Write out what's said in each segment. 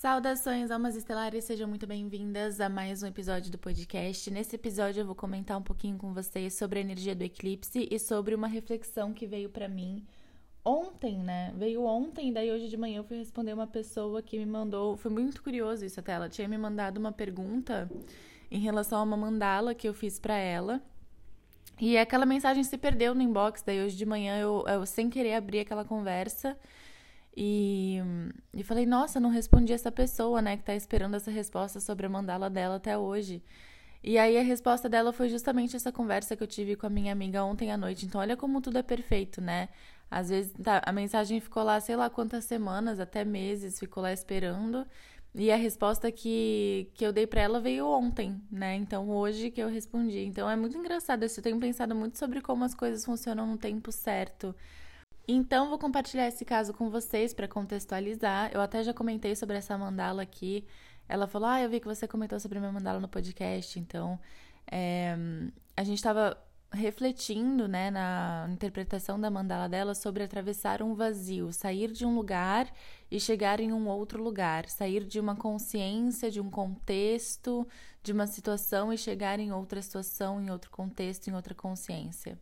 Saudações, almas estelares, sejam muito bem-vindas a mais um episódio do podcast. Nesse episódio eu vou comentar um pouquinho com vocês sobre a energia do eclipse e sobre uma reflexão que veio para mim ontem, né? Veio ontem, daí hoje de manhã eu fui responder uma pessoa que me mandou, foi muito curioso isso até, ela tinha me mandado uma pergunta em relação a uma mandala que eu fiz para ela. E aquela mensagem se perdeu no inbox, daí hoje de manhã eu, eu sem querer abri aquela conversa e, e falei, nossa, não respondi essa pessoa, né, que tá esperando essa resposta sobre a mandala dela até hoje. E aí a resposta dela foi justamente essa conversa que eu tive com a minha amiga ontem à noite. Então olha como tudo é perfeito, né? Às vezes tá, a mensagem ficou lá, sei lá quantas semanas, até meses, ficou lá esperando. E a resposta que, que eu dei para ela veio ontem, né? Então hoje que eu respondi. Então é muito engraçado isso. Eu tenho pensado muito sobre como as coisas funcionam no tempo certo. Então, vou compartilhar esse caso com vocês para contextualizar. Eu até já comentei sobre essa mandala aqui. Ela falou: Ah, eu vi que você comentou sobre a minha mandala no podcast. Então, é, a gente estava refletindo né, na interpretação da mandala dela sobre atravessar um vazio, sair de um lugar e chegar em um outro lugar, sair de uma consciência, de um contexto, de uma situação e chegar em outra situação, em outro contexto, em outra consciência.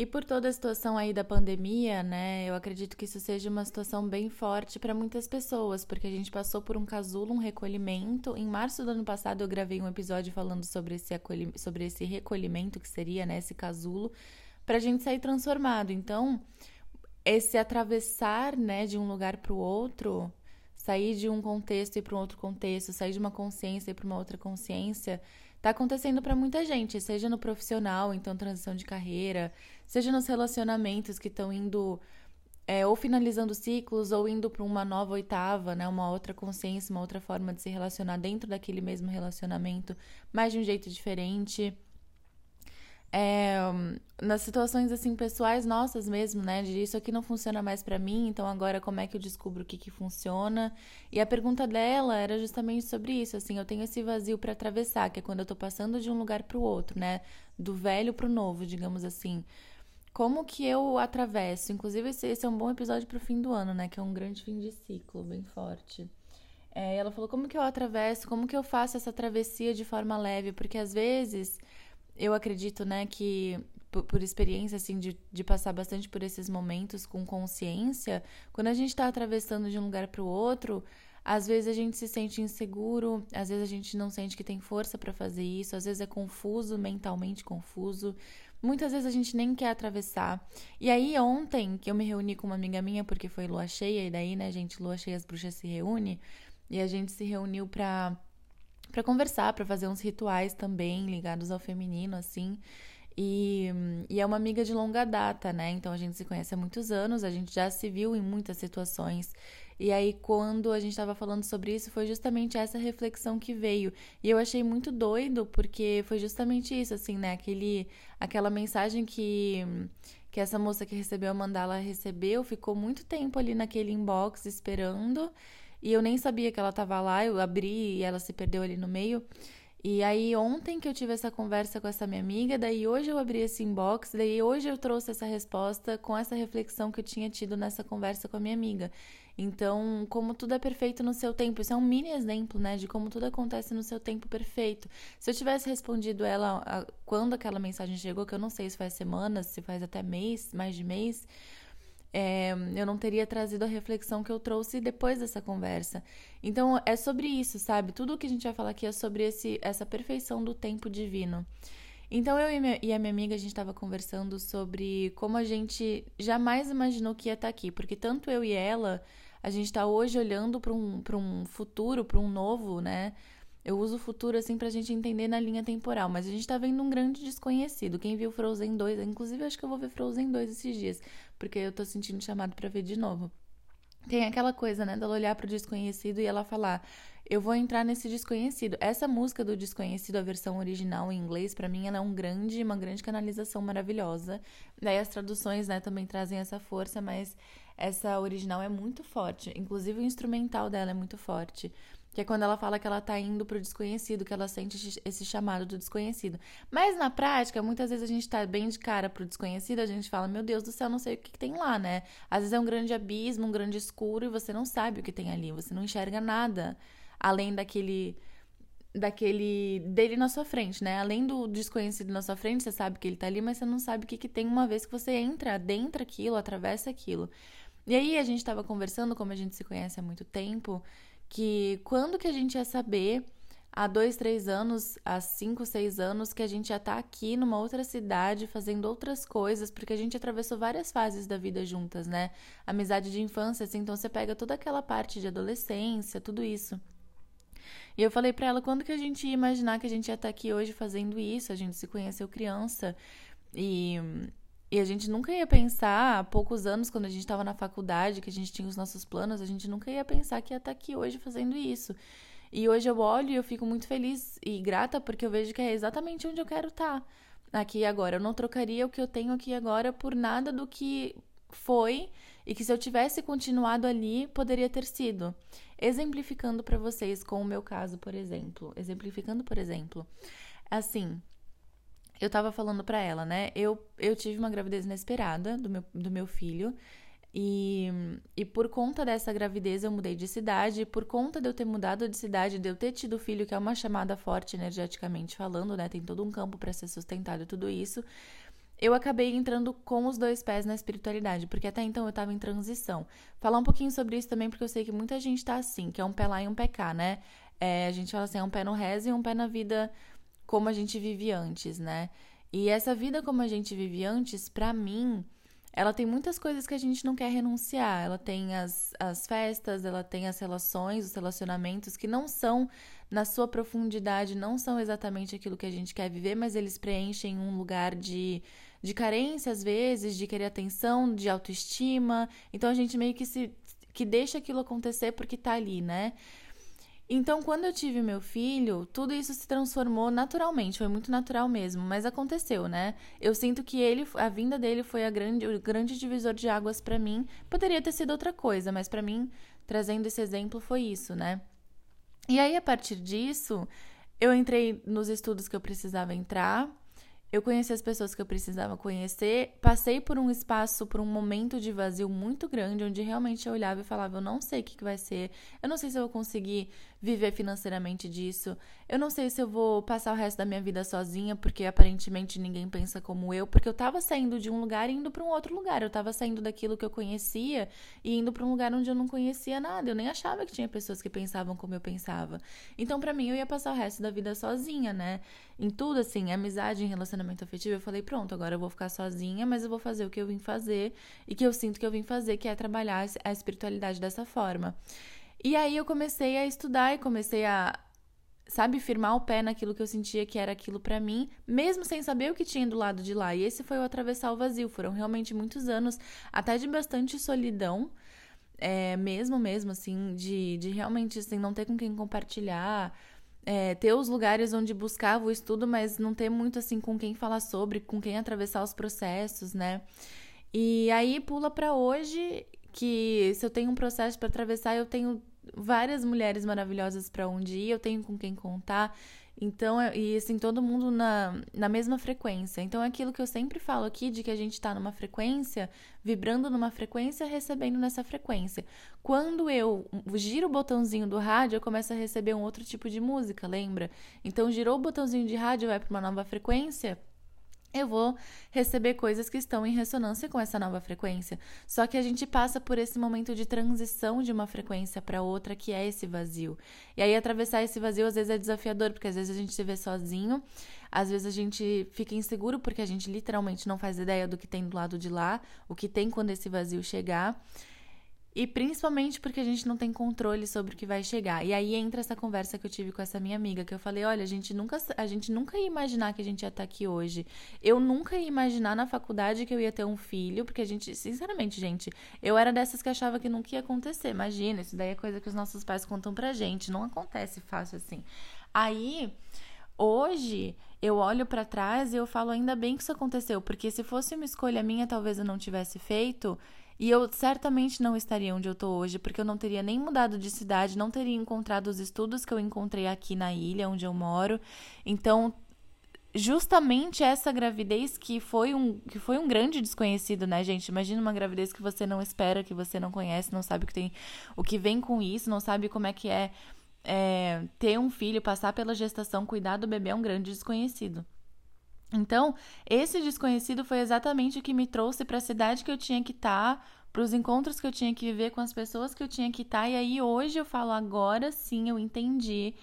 E por toda a situação aí da pandemia, né, eu acredito que isso seja uma situação bem forte para muitas pessoas, porque a gente passou por um casulo, um recolhimento. Em março do ano passado eu gravei um episódio falando sobre esse, acolhi sobre esse recolhimento que seria, né, esse casulo, para a gente sair transformado. Então, esse atravessar, né, de um lugar para o outro, sair de um contexto e para um outro contexto, sair de uma consciência e para uma outra consciência, Tá acontecendo para muita gente, seja no profissional, então transição de carreira, seja nos relacionamentos que estão indo é, ou finalizando ciclos ou indo para uma nova oitava, né, uma outra consciência, uma outra forma de se relacionar dentro daquele mesmo relacionamento, mas de um jeito diferente é, nas situações assim pessoais nossas mesmo, né? De isso aqui não funciona mais para mim, então agora como é que eu descubro o que que funciona? E a pergunta dela era justamente sobre isso, assim, eu tenho esse vazio para atravessar, que é quando eu tô passando de um lugar para o outro, né? Do velho para o novo, digamos assim. Como que eu atravesso? Inclusive esse, esse é um bom episódio para o fim do ano, né? Que é um grande fim de ciclo, bem forte. É, ela falou como que eu atravesso, como que eu faço essa travessia de forma leve, porque às vezes eu acredito, né, que por, por, experiência, assim, de, de passar bastante por esses momentos com consciência, quando a gente está atravessando de um lugar para o outro, às vezes a gente se sente inseguro, às vezes a gente não sente que tem força para fazer isso, às vezes é confuso, mentalmente confuso. Muitas vezes a gente nem quer atravessar. E aí, ontem, que eu me reuni com uma amiga minha, porque foi lua cheia, e daí, né, gente, lua cheia, as bruxas se reúnem, e a gente se reuniu pra para conversar, para fazer uns rituais também ligados ao feminino, assim. E, e, é uma amiga de longa data, né? Então a gente se conhece há muitos anos, a gente já se viu em muitas situações. E aí, quando a gente estava falando sobre isso, foi justamente essa reflexão que veio. E eu achei muito doido, porque foi justamente isso, assim, né? Aquele, aquela mensagem que, que essa moça que recebeu a mandala recebeu, ficou muito tempo ali naquele inbox esperando. E eu nem sabia que ela estava lá, eu abri e ela se perdeu ali no meio. E aí ontem que eu tive essa conversa com essa minha amiga, daí hoje eu abri esse inbox, daí hoje eu trouxe essa resposta com essa reflexão que eu tinha tido nessa conversa com a minha amiga. Então, como tudo é perfeito no seu tempo, isso é um mini exemplo, né, de como tudo acontece no seu tempo perfeito. Se eu tivesse respondido ela a, quando aquela mensagem chegou, que eu não sei se faz semanas, se faz até mês, mais de mês, é, eu não teria trazido a reflexão que eu trouxe depois dessa conversa. Então, é sobre isso, sabe? Tudo o que a gente vai falar aqui é sobre esse, essa perfeição do tempo divino. Então, eu e, a minha amiga, a gente estava conversando sobre como a gente jamais imaginou que ia estar tá aqui, porque tanto eu e ela, a gente está hoje olhando para um, um futuro, para um novo, né? Eu uso o futuro assim pra gente entender na linha temporal, mas a gente tá vendo um grande desconhecido. Quem viu Frozen 2, inclusive acho que eu vou ver Frozen 2 esses dias, porque eu tô sentindo chamado para ver de novo. Tem aquela coisa, né, dela olhar pro desconhecido e ela falar: "Eu vou entrar nesse desconhecido". Essa música do desconhecido, a versão original em inglês, para mim ela é um grande, uma grande canalização maravilhosa. Daí as traduções, né, também trazem essa força, mas essa original é muito forte. Inclusive o instrumental dela é muito forte. Que é quando ela fala que ela tá indo pro desconhecido, que ela sente esse chamado do desconhecido. Mas na prática, muitas vezes a gente tá bem de cara pro desconhecido, a gente fala, meu Deus do céu, não sei o que, que tem lá, né? Às vezes é um grande abismo, um grande escuro e você não sabe o que tem ali, você não enxerga nada. além daquele daquele dele na sua frente, né? Além do desconhecido na sua frente, você sabe que ele tá ali, mas você não sabe o que, que tem uma vez que você entra dentro aquilo, atravessa aquilo. E aí a gente tava conversando, como a gente se conhece há muito tempo, que quando que a gente ia saber há dois, três anos, há cinco, seis anos, que a gente já tá aqui numa outra cidade fazendo outras coisas, porque a gente atravessou várias fases da vida juntas, né? Amizade de infância, assim, então você pega toda aquela parte de adolescência, tudo isso. E eu falei para ela quando que a gente ia imaginar que a gente ia estar tá aqui hoje fazendo isso, a gente se conheceu criança e e a gente nunca ia pensar, há poucos anos, quando a gente estava na faculdade, que a gente tinha os nossos planos, a gente nunca ia pensar que ia estar tá aqui hoje fazendo isso. E hoje eu olho e eu fico muito feliz e grata porque eu vejo que é exatamente onde eu quero estar. Tá, aqui e agora. Eu não trocaria o que eu tenho aqui agora por nada do que foi e que se eu tivesse continuado ali, poderia ter sido. Exemplificando para vocês com o meu caso, por exemplo. Exemplificando, por exemplo. Assim, eu tava falando para ela, né? Eu, eu tive uma gravidez inesperada do meu, do meu filho. E, e por conta dessa gravidez eu mudei de cidade, e por conta de eu ter mudado de cidade, de eu ter tido filho, que é uma chamada forte energeticamente falando, né? Tem todo um campo para ser sustentado tudo isso. Eu acabei entrando com os dois pés na espiritualidade, porque até então eu tava em transição. Falar um pouquinho sobre isso também, porque eu sei que muita gente tá assim, que é um pé lá e um pé cá, né? É, a gente fala assim, é um pé no reza e um pé na vida como a gente vive antes, né? E essa vida como a gente vive antes, para mim, ela tem muitas coisas que a gente não quer renunciar. Ela tem as, as festas, ela tem as relações, os relacionamentos que não são, na sua profundidade, não são exatamente aquilo que a gente quer viver, mas eles preenchem um lugar de, de carência, às vezes, de querer atenção, de autoestima. Então a gente meio que se que deixa aquilo acontecer porque tá ali, né? Então, quando eu tive meu filho, tudo isso se transformou naturalmente, foi muito natural mesmo, mas aconteceu, né? Eu sinto que ele, a vinda dele foi a grande, o grande divisor de águas para mim. Poderia ter sido outra coisa, mas para mim, trazendo esse exemplo, foi isso, né? E aí, a partir disso, eu entrei nos estudos que eu precisava entrar, eu conheci as pessoas que eu precisava conhecer, passei por um espaço, por um momento de vazio muito grande, onde realmente eu olhava e falava: eu não sei o que, que vai ser, eu não sei se eu vou conseguir viver financeiramente disso, eu não sei se eu vou passar o resto da minha vida sozinha, porque aparentemente ninguém pensa como eu, porque eu tava saindo de um lugar e indo para um outro lugar, eu tava saindo daquilo que eu conhecia e indo para um lugar onde eu não conhecia nada, eu nem achava que tinha pessoas que pensavam como eu pensava. Então, para mim, eu ia passar o resto da vida sozinha, né? Em tudo, assim, amizade, em relacionamento afetivo, eu falei: pronto, agora eu vou ficar sozinha, mas eu vou fazer o que eu vim fazer e que eu sinto que eu vim fazer, que é trabalhar a espiritualidade dessa forma. E aí eu comecei a estudar e comecei a, sabe, firmar o pé naquilo que eu sentia que era aquilo para mim, mesmo sem saber o que tinha do lado de lá. E esse foi o atravessar o vazio. Foram realmente muitos anos, até de bastante solidão, é, mesmo, mesmo, assim, de, de realmente, assim, não ter com quem compartilhar. É, ter os lugares onde buscava o estudo, mas não ter muito assim com quem falar sobre, com quem atravessar os processos, né? E aí pula para hoje que se eu tenho um processo para atravessar, eu tenho várias mulheres maravilhosas para onde ir, eu tenho com quem contar. Então, e assim, todo mundo na, na mesma frequência. Então, é aquilo que eu sempre falo aqui de que a gente está numa frequência, vibrando numa frequência, recebendo nessa frequência. Quando eu giro o botãozinho do rádio, eu começo a receber um outro tipo de música, lembra? Então, girou o botãozinho de rádio, vai para uma nova frequência eu vou receber coisas que estão em ressonância com essa nova frequência. Só que a gente passa por esse momento de transição de uma frequência para outra, que é esse vazio. E aí atravessar esse vazio às vezes é desafiador, porque às vezes a gente se vê sozinho, às vezes a gente fica inseguro porque a gente literalmente não faz ideia do que tem do lado de lá, o que tem quando esse vazio chegar. E principalmente porque a gente não tem controle sobre o que vai chegar. E aí entra essa conversa que eu tive com essa minha amiga, que eu falei, olha, a gente nunca, a gente nunca ia imaginar que a gente ia estar aqui hoje. Eu nunca ia imaginar na faculdade que eu ia ter um filho, porque a gente, sinceramente, gente, eu era dessas que achava que nunca ia acontecer. Imagina, isso daí é coisa que os nossos pais contam pra gente, não acontece fácil assim. Aí, hoje, eu olho para trás e eu falo, ainda bem que isso aconteceu, porque se fosse uma escolha minha, talvez eu não tivesse feito. E eu certamente não estaria onde eu tô hoje, porque eu não teria nem mudado de cidade, não teria encontrado os estudos que eu encontrei aqui na ilha onde eu moro. Então, justamente essa gravidez que foi um que foi um grande desconhecido, né, gente? Imagina uma gravidez que você não espera, que você não conhece, não sabe o que tem, o que vem com isso, não sabe como é que é é, ter um filho, passar pela gestação, cuidar do bebê é um grande desconhecido. Então, esse desconhecido foi exatamente o que me trouxe para a cidade que eu tinha que estar, tá, para os encontros que eu tinha que viver com as pessoas que eu tinha que estar. Tá, e aí hoje eu falo, agora sim eu entendi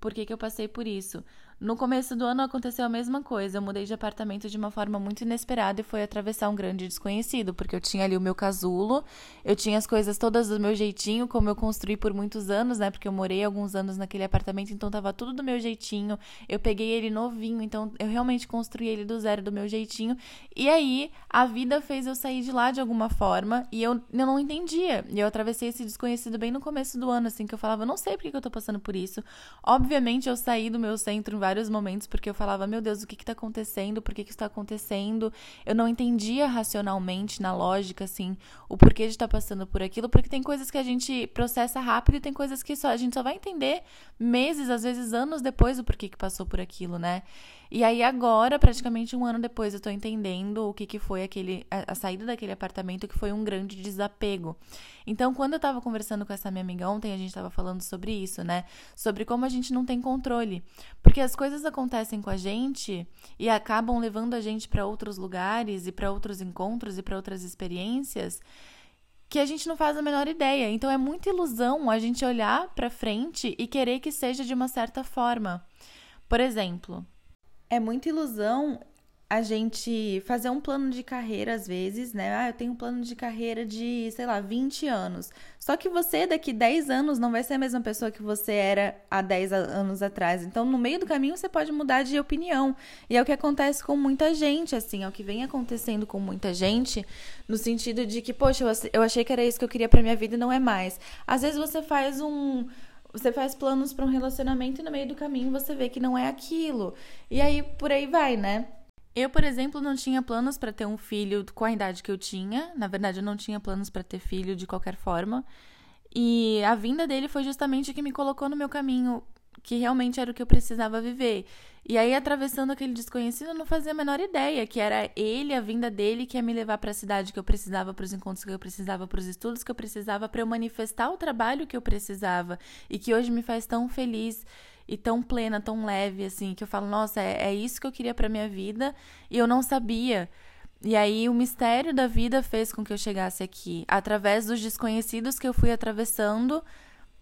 por que, que eu passei por isso. No começo do ano aconteceu a mesma coisa. Eu mudei de apartamento de uma forma muito inesperada e foi atravessar um grande desconhecido, porque eu tinha ali o meu casulo, eu tinha as coisas todas do meu jeitinho, como eu construí por muitos anos, né? Porque eu morei alguns anos naquele apartamento, então tava tudo do meu jeitinho. Eu peguei ele novinho, então eu realmente construí ele do zero do meu jeitinho. E aí a vida fez eu sair de lá de alguma forma e eu, eu não entendia. E eu atravessei esse desconhecido bem no começo do ano, assim, que eu falava, não sei por que eu tô passando por isso. Obviamente eu saí do meu centro vários momentos porque eu falava, meu Deus, o que está acontecendo? Por que, que está acontecendo? Eu não entendia racionalmente, na lógica, assim, o porquê de estar tá passando por aquilo, porque tem coisas que a gente processa rápido e tem coisas que só a gente só vai entender meses, às vezes anos depois do porquê que passou por aquilo, né? E aí agora, praticamente um ano depois, eu tô entendendo o que, que foi aquele a, a saída daquele apartamento, que foi um grande desapego. Então, quando eu tava conversando com essa minha amiga ontem, a gente tava falando sobre isso, né? Sobre como a gente não tem controle. Porque as coisas acontecem com a gente e acabam levando a gente para outros lugares e para outros encontros e para outras experiências que a gente não faz a menor ideia. Então é muita ilusão a gente olhar para frente e querer que seja de uma certa forma. Por exemplo, é muita ilusão a gente fazer um plano de carreira às vezes, né? Ah, eu tenho um plano de carreira de, sei lá, 20 anos. Só que você daqui 10 anos não vai ser a mesma pessoa que você era há 10 anos atrás. Então, no meio do caminho você pode mudar de opinião. E é o que acontece com muita gente, assim, é o que vem acontecendo com muita gente, no sentido de que, poxa, eu achei que era isso que eu queria para minha vida e não é mais. Às vezes você faz um você faz planos para um relacionamento e no meio do caminho você vê que não é aquilo. E aí por aí vai, né? Eu, por exemplo, não tinha planos para ter um filho com a idade que eu tinha. Na verdade, eu não tinha planos para ter filho de qualquer forma. E a vinda dele foi justamente o que me colocou no meu caminho que realmente era o que eu precisava viver. E aí, atravessando aquele desconhecido, eu não fazia a menor ideia que era ele, a vinda dele, que ia me levar para a cidade que eu precisava, para os encontros que eu precisava, para os estudos que eu precisava, para eu manifestar o trabalho que eu precisava e que hoje me faz tão feliz e tão plena, tão leve, assim, que eu falo, nossa, é, é isso que eu queria para minha vida e eu não sabia. E aí o mistério da vida fez com que eu chegasse aqui, através dos desconhecidos que eu fui atravessando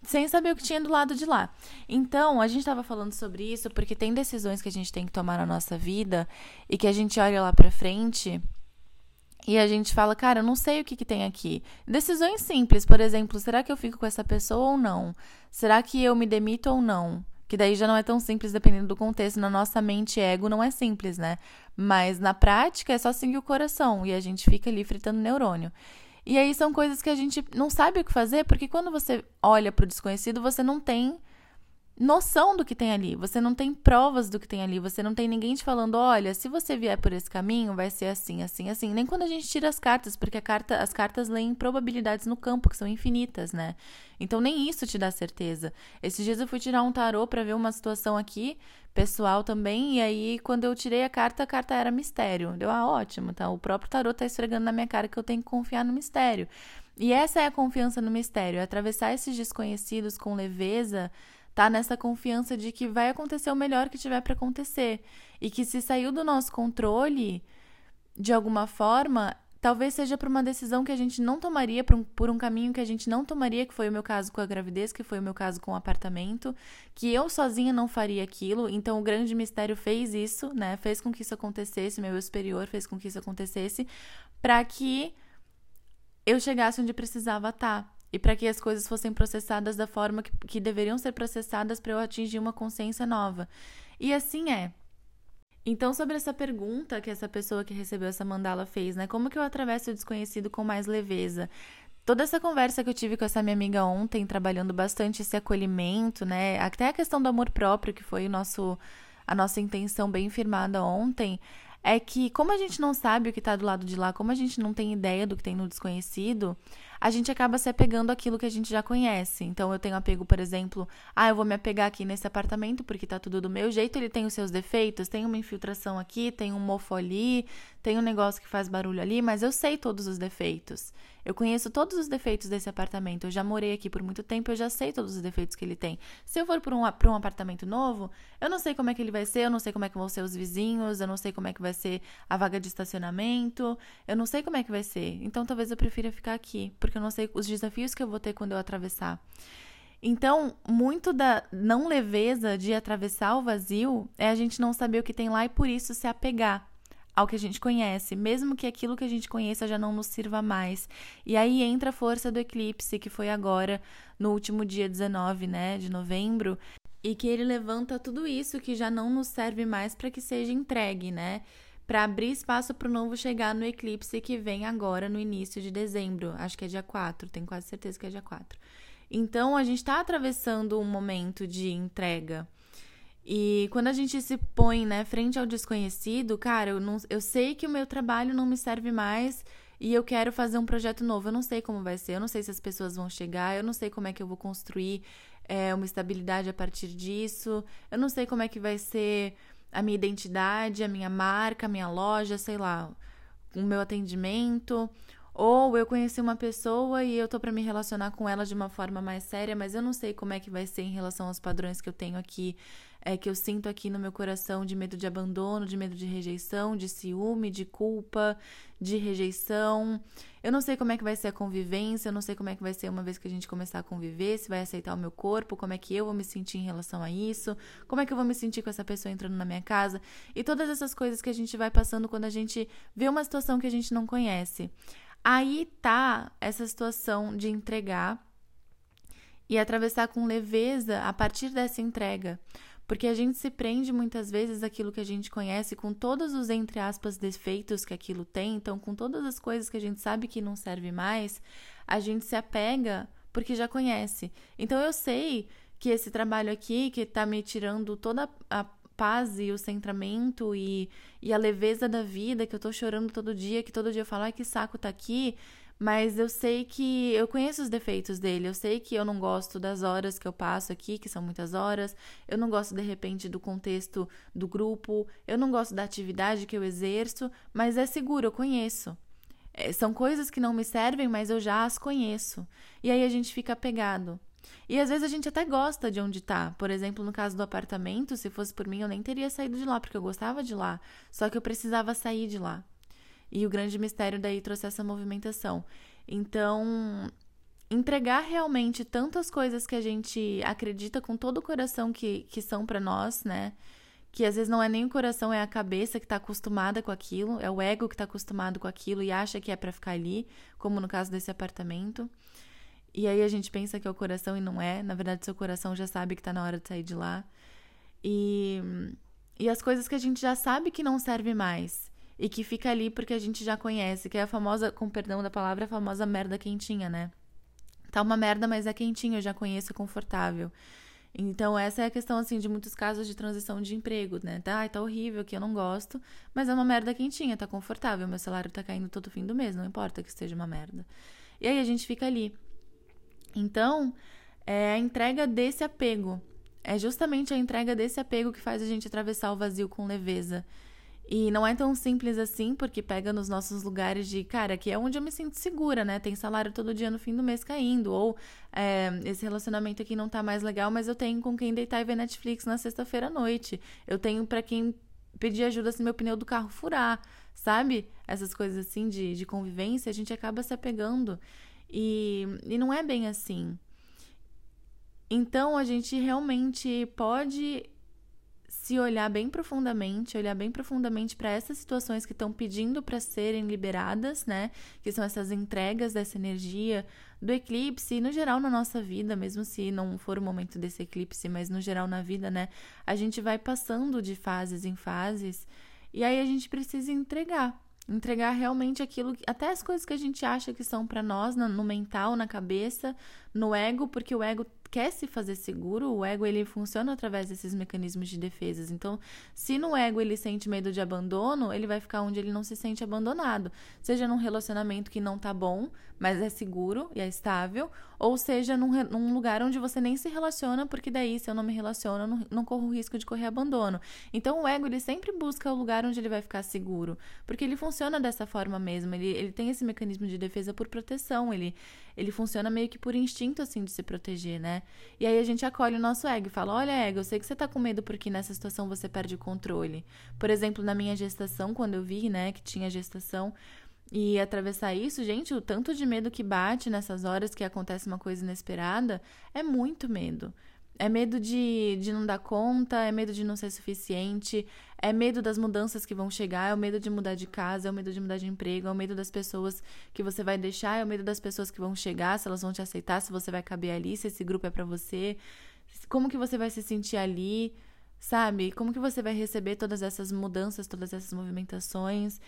sem saber o que tinha do lado de lá. Então, a gente estava falando sobre isso porque tem decisões que a gente tem que tomar na nossa vida e que a gente olha lá para frente e a gente fala, cara, eu não sei o que, que tem aqui. Decisões simples, por exemplo, será que eu fico com essa pessoa ou não? Será que eu me demito ou não? Que daí já não é tão simples dependendo do contexto. Na nossa mente, ego não é simples, né? Mas na prática é só seguir o coração e a gente fica ali fritando neurônio. E aí são coisas que a gente não sabe o que fazer, porque quando você olha para o desconhecido, você não tem noção do que tem ali, você não tem provas do que tem ali, você não tem ninguém te falando, olha, se você vier por esse caminho, vai ser assim, assim, assim. Nem quando a gente tira as cartas, porque carta, as cartas leem probabilidades no campo, que são infinitas, né? Então nem isso te dá certeza. Esses dias eu fui tirar um tarô para ver uma situação aqui, pessoal também, e aí quando eu tirei a carta, a carta era mistério. Deu, ah, ótimo, tá? O próprio tarô tá esfregando na minha cara que eu tenho que confiar no mistério. E essa é a confiança no mistério, é atravessar esses desconhecidos com leveza tá nessa confiança de que vai acontecer o melhor que tiver para acontecer e que se saiu do nosso controle de alguma forma, talvez seja por uma decisão que a gente não tomaria, por um, por um caminho que a gente não tomaria, que foi o meu caso com a gravidez, que foi o meu caso com o apartamento, que eu sozinha não faria aquilo. Então o grande mistério fez isso, né? Fez com que isso acontecesse, meu eu superior fez com que isso acontecesse, para que eu chegasse onde precisava estar. Tá e para que as coisas fossem processadas da forma que, que deveriam ser processadas para eu atingir uma consciência nova. E assim é. Então, sobre essa pergunta que essa pessoa que recebeu essa mandala fez, né? Como que eu atravesso o desconhecido com mais leveza? Toda essa conversa que eu tive com essa minha amiga ontem, trabalhando bastante esse acolhimento, né? Até a questão do amor próprio, que foi o nosso, a nossa intenção bem firmada ontem, é que, como a gente não sabe o que está do lado de lá, como a gente não tem ideia do que tem no desconhecido, a gente acaba se apegando àquilo que a gente já conhece. Então eu tenho apego, por exemplo, ah, eu vou me apegar aqui nesse apartamento porque tá tudo do meu jeito, ele tem os seus defeitos, tem uma infiltração aqui, tem um mofo ali, tem um negócio que faz barulho ali, mas eu sei todos os defeitos. Eu conheço todos os defeitos desse apartamento. Eu já morei aqui por muito tempo, eu já sei todos os defeitos que ele tem. Se eu for para um, um apartamento novo, eu não sei como é que ele vai ser, eu não sei como é que vão ser os vizinhos, eu não sei como é que vai ser a vaga de estacionamento, eu não sei como é que vai ser. Então talvez eu prefira ficar aqui, porque eu não sei os desafios que eu vou ter quando eu atravessar. Então, muito da não leveza de atravessar o vazio é a gente não saber o que tem lá e por isso se apegar ao que a gente conhece, mesmo que aquilo que a gente conheça já não nos sirva mais. E aí entra a força do eclipse, que foi agora no último dia 19, né, de novembro, e que ele levanta tudo isso que já não nos serve mais para que seja entregue, né? Para abrir espaço para o novo chegar no eclipse que vem agora no início de dezembro. Acho que é dia 4, tenho quase certeza que é dia 4. Então a gente está atravessando um momento de entrega. E quando a gente se põe, né, frente ao desconhecido, cara, eu, não, eu sei que o meu trabalho não me serve mais e eu quero fazer um projeto novo. Eu não sei como vai ser, eu não sei se as pessoas vão chegar, eu não sei como é que eu vou construir é, uma estabilidade a partir disso, eu não sei como é que vai ser a minha identidade, a minha marca, a minha loja, sei lá, o meu atendimento. Ou eu conheci uma pessoa e eu tô para me relacionar com ela de uma forma mais séria, mas eu não sei como é que vai ser em relação aos padrões que eu tenho aqui é, que eu sinto aqui no meu coração de medo de abandono, de medo de rejeição, de ciúme, de culpa, de rejeição. Eu não sei como é que vai ser a convivência, eu não sei como é que vai ser uma vez que a gente começar a conviver, se vai aceitar o meu corpo, como é que eu vou me sentir em relação a isso, como é que eu vou me sentir com essa pessoa entrando na minha casa e todas essas coisas que a gente vai passando quando a gente vê uma situação que a gente não conhece. Aí tá essa situação de entregar e atravessar com leveza a partir dessa entrega. Porque a gente se prende muitas vezes àquilo que a gente conhece, com todos os, entre aspas, defeitos que aquilo tem, então, com todas as coisas que a gente sabe que não serve mais, a gente se apega porque já conhece. Então, eu sei que esse trabalho aqui, que tá me tirando toda a paz e o centramento e, e a leveza da vida, que eu tô chorando todo dia, que todo dia eu falo, ai, que saco tá aqui, mas eu sei que eu conheço os defeitos dele. Eu sei que eu não gosto das horas que eu passo aqui, que são muitas horas. Eu não gosto de repente do contexto do grupo. Eu não gosto da atividade que eu exerço, mas é seguro, eu conheço. É, são coisas que não me servem, mas eu já as conheço. E aí a gente fica apegado. E às vezes a gente até gosta de onde tá. Por exemplo, no caso do apartamento, se fosse por mim, eu nem teria saído de lá, porque eu gostava de lá. Só que eu precisava sair de lá. E o grande mistério daí trouxe essa movimentação. Então, entregar realmente tantas coisas que a gente acredita com todo o coração que, que são para nós, né? Que às vezes não é nem o coração, é a cabeça que está acostumada com aquilo, é o ego que está acostumado com aquilo e acha que é para ficar ali, como no caso desse apartamento. E aí a gente pensa que é o coração e não é. Na verdade, seu coração já sabe que está na hora de sair de lá. E, e as coisas que a gente já sabe que não serve mais e que fica ali porque a gente já conhece, que é a famosa, com perdão da palavra, a famosa merda quentinha, né? Tá uma merda, mas é quentinho, eu já conheço, é confortável. Então, essa é a questão, assim, de muitos casos de transição de emprego, né? Tá, tá horrível, que eu não gosto, mas é uma merda quentinha, tá confortável, meu salário tá caindo todo fim do mês, não importa que esteja uma merda. E aí a gente fica ali. Então, é a entrega desse apego. É justamente a entrega desse apego que faz a gente atravessar o vazio com leveza. E não é tão simples assim, porque pega nos nossos lugares de, cara, que é onde eu me sinto segura, né? Tem salário todo dia no fim do mês caindo. Ou é, esse relacionamento aqui não tá mais legal, mas eu tenho com quem deitar e ver Netflix na sexta-feira à noite. Eu tenho para quem pedir ajuda se meu pneu do carro furar, sabe? Essas coisas assim de, de convivência, a gente acaba se apegando. E, e não é bem assim. Então a gente realmente pode se olhar bem profundamente, olhar bem profundamente para essas situações que estão pedindo para serem liberadas, né? Que são essas entregas dessa energia do eclipse e no geral na nossa vida, mesmo se não for o momento desse eclipse, mas no geral na vida, né? A gente vai passando de fases em fases e aí a gente precisa entregar, entregar realmente aquilo, até as coisas que a gente acha que são para nós, no mental, na cabeça, no ego, porque o ego quer se fazer seguro, o ego ele funciona através desses mecanismos de defesas. Então, se no ego ele sente medo de abandono, ele vai ficar onde ele não se sente abandonado, seja num relacionamento que não tá bom, mas é seguro e é estável, ou seja num, num lugar onde você nem se relaciona, porque daí se eu não me relaciono, eu não, não corro o risco de correr abandono. Então, o ego ele sempre busca o lugar onde ele vai ficar seguro, porque ele funciona dessa forma mesmo. Ele, ele tem esse mecanismo de defesa por proteção. Ele, ele funciona meio que por instinto, assim, de se proteger, né? E aí a gente acolhe o nosso ego e fala: Olha, ego, eu sei que você tá com medo porque nessa situação você perde o controle. Por exemplo, na minha gestação, quando eu vi, né, que tinha gestação. E atravessar isso, gente, o tanto de medo que bate nessas horas que acontece uma coisa inesperada é muito medo. É medo de, de não dar conta, é medo de não ser suficiente, é medo das mudanças que vão chegar, é o medo de mudar de casa, é o medo de mudar de emprego, é o medo das pessoas que você vai deixar, é o medo das pessoas que vão chegar, se elas vão te aceitar, se você vai caber ali, se esse grupo é para você, como que você vai se sentir ali, sabe? Como que você vai receber todas essas mudanças, todas essas movimentações?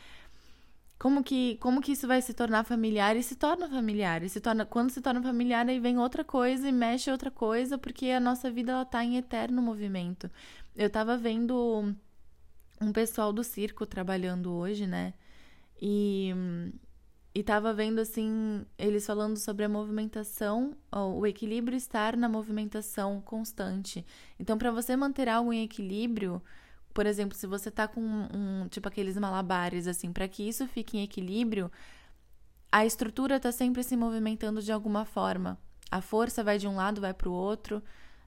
Como que, como que isso vai se tornar familiar e se torna familiar. E se torna, quando se torna familiar, aí vem outra coisa e mexe outra coisa, porque a nossa vida ela tá em eterno movimento. Eu tava vendo um pessoal do circo trabalhando hoje, né? E e tava vendo assim, eles falando sobre a movimentação, o equilíbrio estar na movimentação constante. Então, para você manter algo em equilíbrio, por exemplo, se você tá com um, tipo aqueles malabares assim, para que isso fique em equilíbrio, a estrutura tá sempre se movimentando de alguma forma. A força vai de um lado, vai para o outro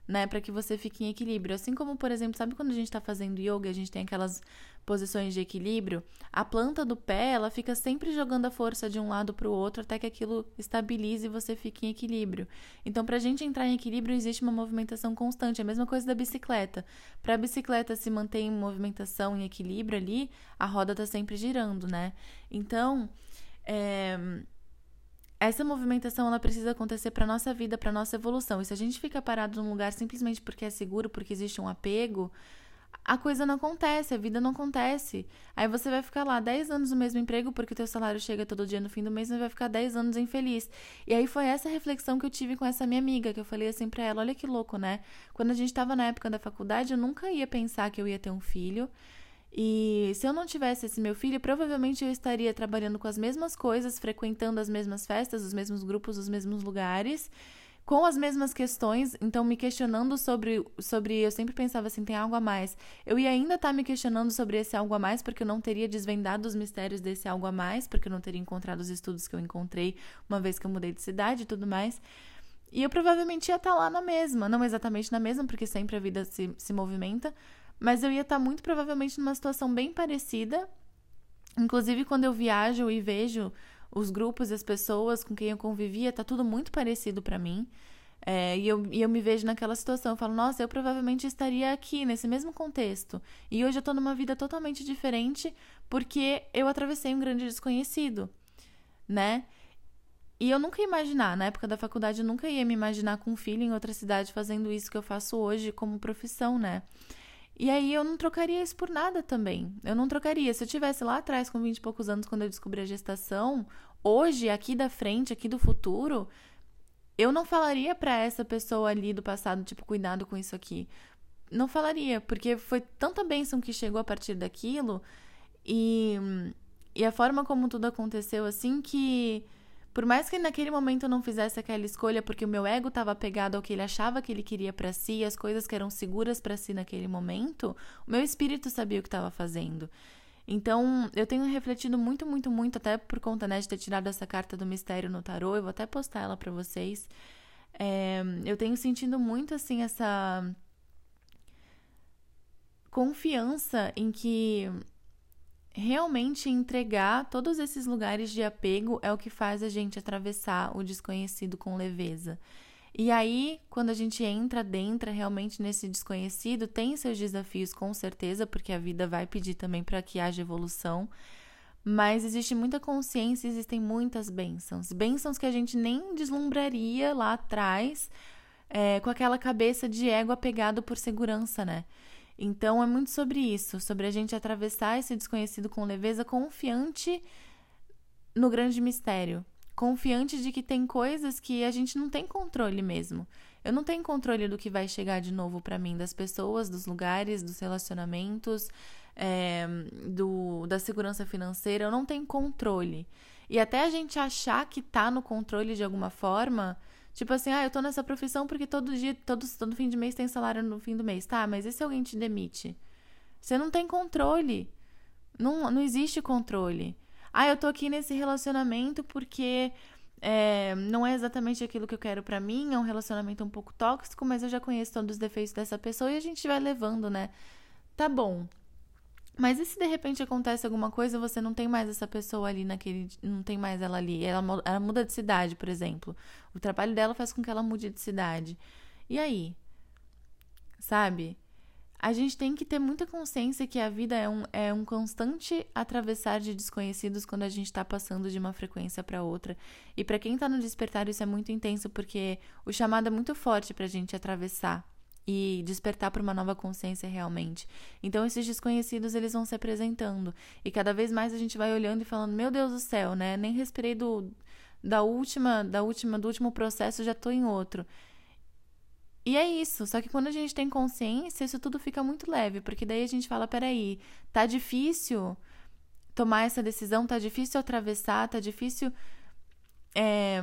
né, para que você fique em equilíbrio. Assim como, por exemplo, sabe quando a gente está fazendo yoga, a gente tem aquelas posições de equilíbrio, a planta do pé, ela fica sempre jogando a força de um lado para o outro até que aquilo estabilize e você fique em equilíbrio. Então, para a gente entrar em equilíbrio, existe uma movimentação constante. É a mesma coisa da bicicleta. Para a bicicleta se manter em movimentação, em equilíbrio ali, a roda está sempre girando, né? Então, é essa movimentação ela precisa acontecer para nossa vida, para nossa evolução. E se a gente fica parado num lugar simplesmente porque é seguro, porque existe um apego, a coisa não acontece, a vida não acontece. Aí você vai ficar lá 10 anos no mesmo emprego porque o teu salário chega todo dia no fim do mês e vai ficar 10 anos infeliz. E aí foi essa reflexão que eu tive com essa minha amiga, que eu falei assim para ela, olha que louco, né? Quando a gente tava na época da faculdade, eu nunca ia pensar que eu ia ter um filho. E se eu não tivesse esse meu filho, provavelmente eu estaria trabalhando com as mesmas coisas, frequentando as mesmas festas, os mesmos grupos, os mesmos lugares, com as mesmas questões, então me questionando sobre sobre, eu sempre pensava assim, tem algo a mais. Eu ia ainda estar tá me questionando sobre esse algo a mais, porque eu não teria desvendado os mistérios desse algo a mais, porque eu não teria encontrado os estudos que eu encontrei uma vez que eu mudei de cidade e tudo mais. E eu provavelmente ia estar tá lá na mesma, não exatamente na mesma, porque sempre a vida se, se movimenta, mas eu ia estar muito provavelmente numa situação bem parecida. Inclusive, quando eu viajo e vejo os grupos e as pessoas com quem eu convivia, tá tudo muito parecido para mim. É, e, eu, e eu me vejo naquela situação. Eu falo, nossa, eu provavelmente estaria aqui, nesse mesmo contexto. E hoje eu tô numa vida totalmente diferente porque eu atravessei um grande desconhecido, né? E eu nunca ia imaginar, na época da faculdade, eu nunca ia me imaginar com um filho em outra cidade fazendo isso que eu faço hoje como profissão, né? E aí eu não trocaria isso por nada também. Eu não trocaria. Se eu tivesse lá atrás, com 20 e poucos anos, quando eu descobri a gestação, hoje, aqui da frente, aqui do futuro, eu não falaria para essa pessoa ali do passado, tipo, cuidado com isso aqui. Não falaria, porque foi tanta bênção que chegou a partir daquilo e, e a forma como tudo aconteceu, assim, que por mais que naquele momento eu não fizesse aquela escolha porque o meu ego estava apegado ao que ele achava que ele queria para si, as coisas que eram seguras para si naquele momento, o meu espírito sabia o que estava fazendo. Então, eu tenho refletido muito, muito, muito, até por conta né, de ter tirado essa carta do mistério no tarô, eu vou até postar ela para vocês. É, eu tenho sentido muito, assim, essa confiança em que realmente entregar todos esses lugares de apego é o que faz a gente atravessar o desconhecido com leveza. E aí, quando a gente entra dentro realmente nesse desconhecido, tem seus desafios com certeza, porque a vida vai pedir também para que haja evolução. Mas existe muita consciência, existem muitas bênçãos. Bênçãos que a gente nem deslumbraria lá atrás, é, com aquela cabeça de ego apegado por segurança, né? Então é muito sobre isso, sobre a gente atravessar esse desconhecido com leveza, confiante no grande mistério, confiante de que tem coisas que a gente não tem controle mesmo. Eu não tenho controle do que vai chegar de novo para mim, das pessoas, dos lugares, dos relacionamentos, é, do, da segurança financeira. Eu não tenho controle. E até a gente achar que tá no controle de alguma forma, tipo assim, ah, eu tô nessa profissão porque todo dia, todo, todo fim de mês tem salário no fim do mês. Tá, mas e se alguém te demite? Você não tem controle. Não, não existe controle. Ah, eu tô aqui nesse relacionamento porque é, não é exatamente aquilo que eu quero para mim, é um relacionamento um pouco tóxico, mas eu já conheço todos os defeitos dessa pessoa e a gente vai levando, né? Tá bom. Mas e se de repente acontece alguma coisa, você não tem mais essa pessoa ali naquele. Não tem mais ela ali. Ela, ela muda de cidade, por exemplo. O trabalho dela faz com que ela mude de cidade. E aí? Sabe? A gente tem que ter muita consciência que a vida é um, é um constante atravessar de desconhecidos quando a gente está passando de uma frequência para outra. E para quem está no despertar, isso é muito intenso, porque o chamado é muito forte para a gente atravessar e despertar para uma nova consciência realmente. Então esses desconhecidos eles vão se apresentando e cada vez mais a gente vai olhando e falando: "Meu Deus do céu, né? Nem respirei do da última, da última, do último processo, já tô em outro". E é isso, só que quando a gente tem consciência, isso tudo fica muito leve, porque daí a gente fala: peraí, tá difícil tomar essa decisão, tá difícil atravessar, tá difícil é,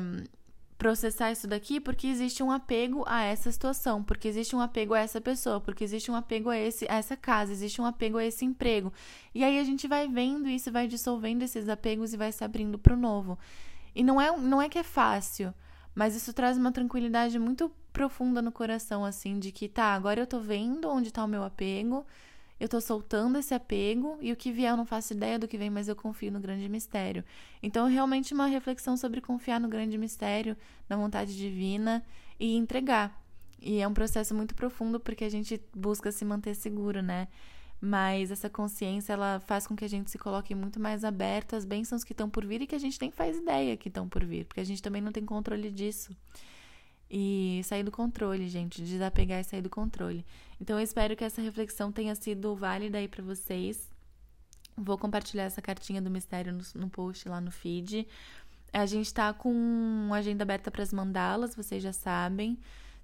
processar isso daqui porque existe um apego a essa situação, porque existe um apego a essa pessoa, porque existe um apego a, esse, a essa casa, existe um apego a esse emprego. E aí a gente vai vendo isso, vai dissolvendo esses apegos e vai se abrindo para o novo. E não é, não é que é fácil, mas isso traz uma tranquilidade muito profunda no coração, assim, de que tá, agora eu tô vendo onde tá o meu apego, eu tô soltando esse apego e o que vier eu não faço ideia do que vem, mas eu confio no grande mistério. Então, realmente uma reflexão sobre confiar no grande mistério, na vontade divina e entregar. E é um processo muito profundo porque a gente busca se manter seguro, né? Mas essa consciência, ela faz com que a gente se coloque muito mais aberto às bênçãos que estão por vir e que a gente nem faz ideia que estão por vir, porque a gente também não tem controle disso e sair do controle, gente, desapegar e sair do controle. Então eu espero que essa reflexão tenha sido válida aí para vocês. Vou compartilhar essa cartinha do mistério no, no post lá no feed. A gente tá com agenda aberta para as mandalas, vocês já sabem.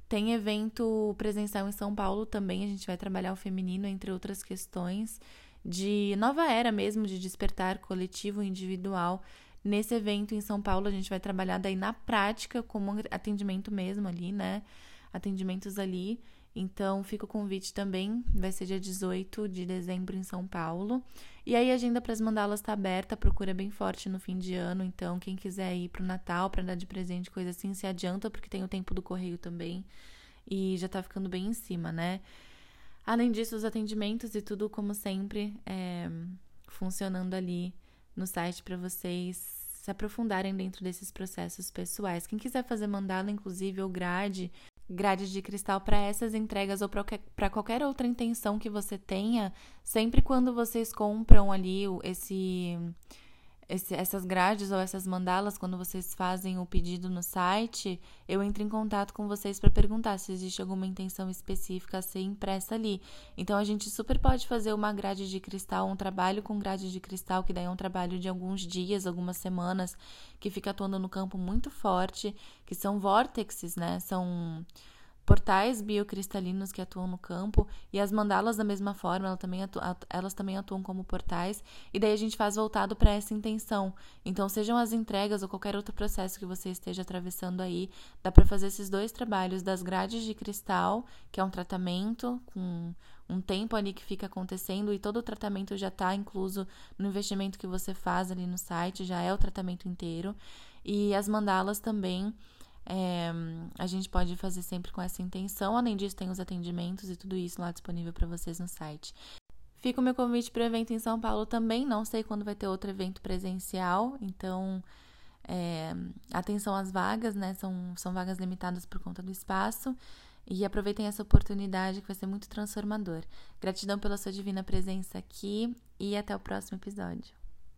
Tem evento presencial em São Paulo também, a gente vai trabalhar o feminino, entre outras questões, de nova era mesmo, de despertar coletivo, individual. Nesse evento em São Paulo, a gente vai trabalhar daí na prática, como atendimento mesmo ali, né? Atendimentos ali. Então, fica o convite também. Vai ser dia 18 de dezembro em São Paulo. E aí, a agenda para as mandalas está aberta, a procura é bem forte no fim de ano. Então, quem quiser ir para o Natal, para dar de presente, coisa assim, se adianta, porque tem o tempo do correio também. E já está ficando bem em cima, né? Além disso, os atendimentos e tudo, como sempre, é, funcionando ali no site para vocês se aprofundarem dentro desses processos pessoais. Quem quiser fazer mandala, inclusive, ou grade, grade de cristal para essas entregas ou para qualquer outra intenção que você tenha, sempre quando vocês compram ali esse esse, essas grades ou essas mandalas, quando vocês fazem o pedido no site, eu entro em contato com vocês para perguntar se existe alguma intenção específica a ser impressa ali. Então a gente super pode fazer uma grade de cristal, um trabalho com grade de cristal, que daí é um trabalho de alguns dias, algumas semanas, que fica atuando no campo muito forte, que são vórtices, né? São portais biocristalinos que atuam no campo e as mandalas da mesma forma, elas também, atuam, elas também atuam como portais e daí a gente faz voltado para essa intenção. Então, sejam as entregas ou qualquer outro processo que você esteja atravessando aí, dá para fazer esses dois trabalhos das grades de cristal, que é um tratamento com um tempo ali que fica acontecendo e todo o tratamento já está incluso no investimento que você faz ali no site, já é o tratamento inteiro. E as mandalas também é, a gente pode fazer sempre com essa intenção. Além disso, tem os atendimentos e tudo isso lá disponível para vocês no site. Fica o meu convite para o evento em São Paulo também. Não sei quando vai ter outro evento presencial, então é, atenção às vagas, né? São, são vagas limitadas por conta do espaço. E aproveitem essa oportunidade que vai ser muito transformador. Gratidão pela sua divina presença aqui e até o próximo episódio.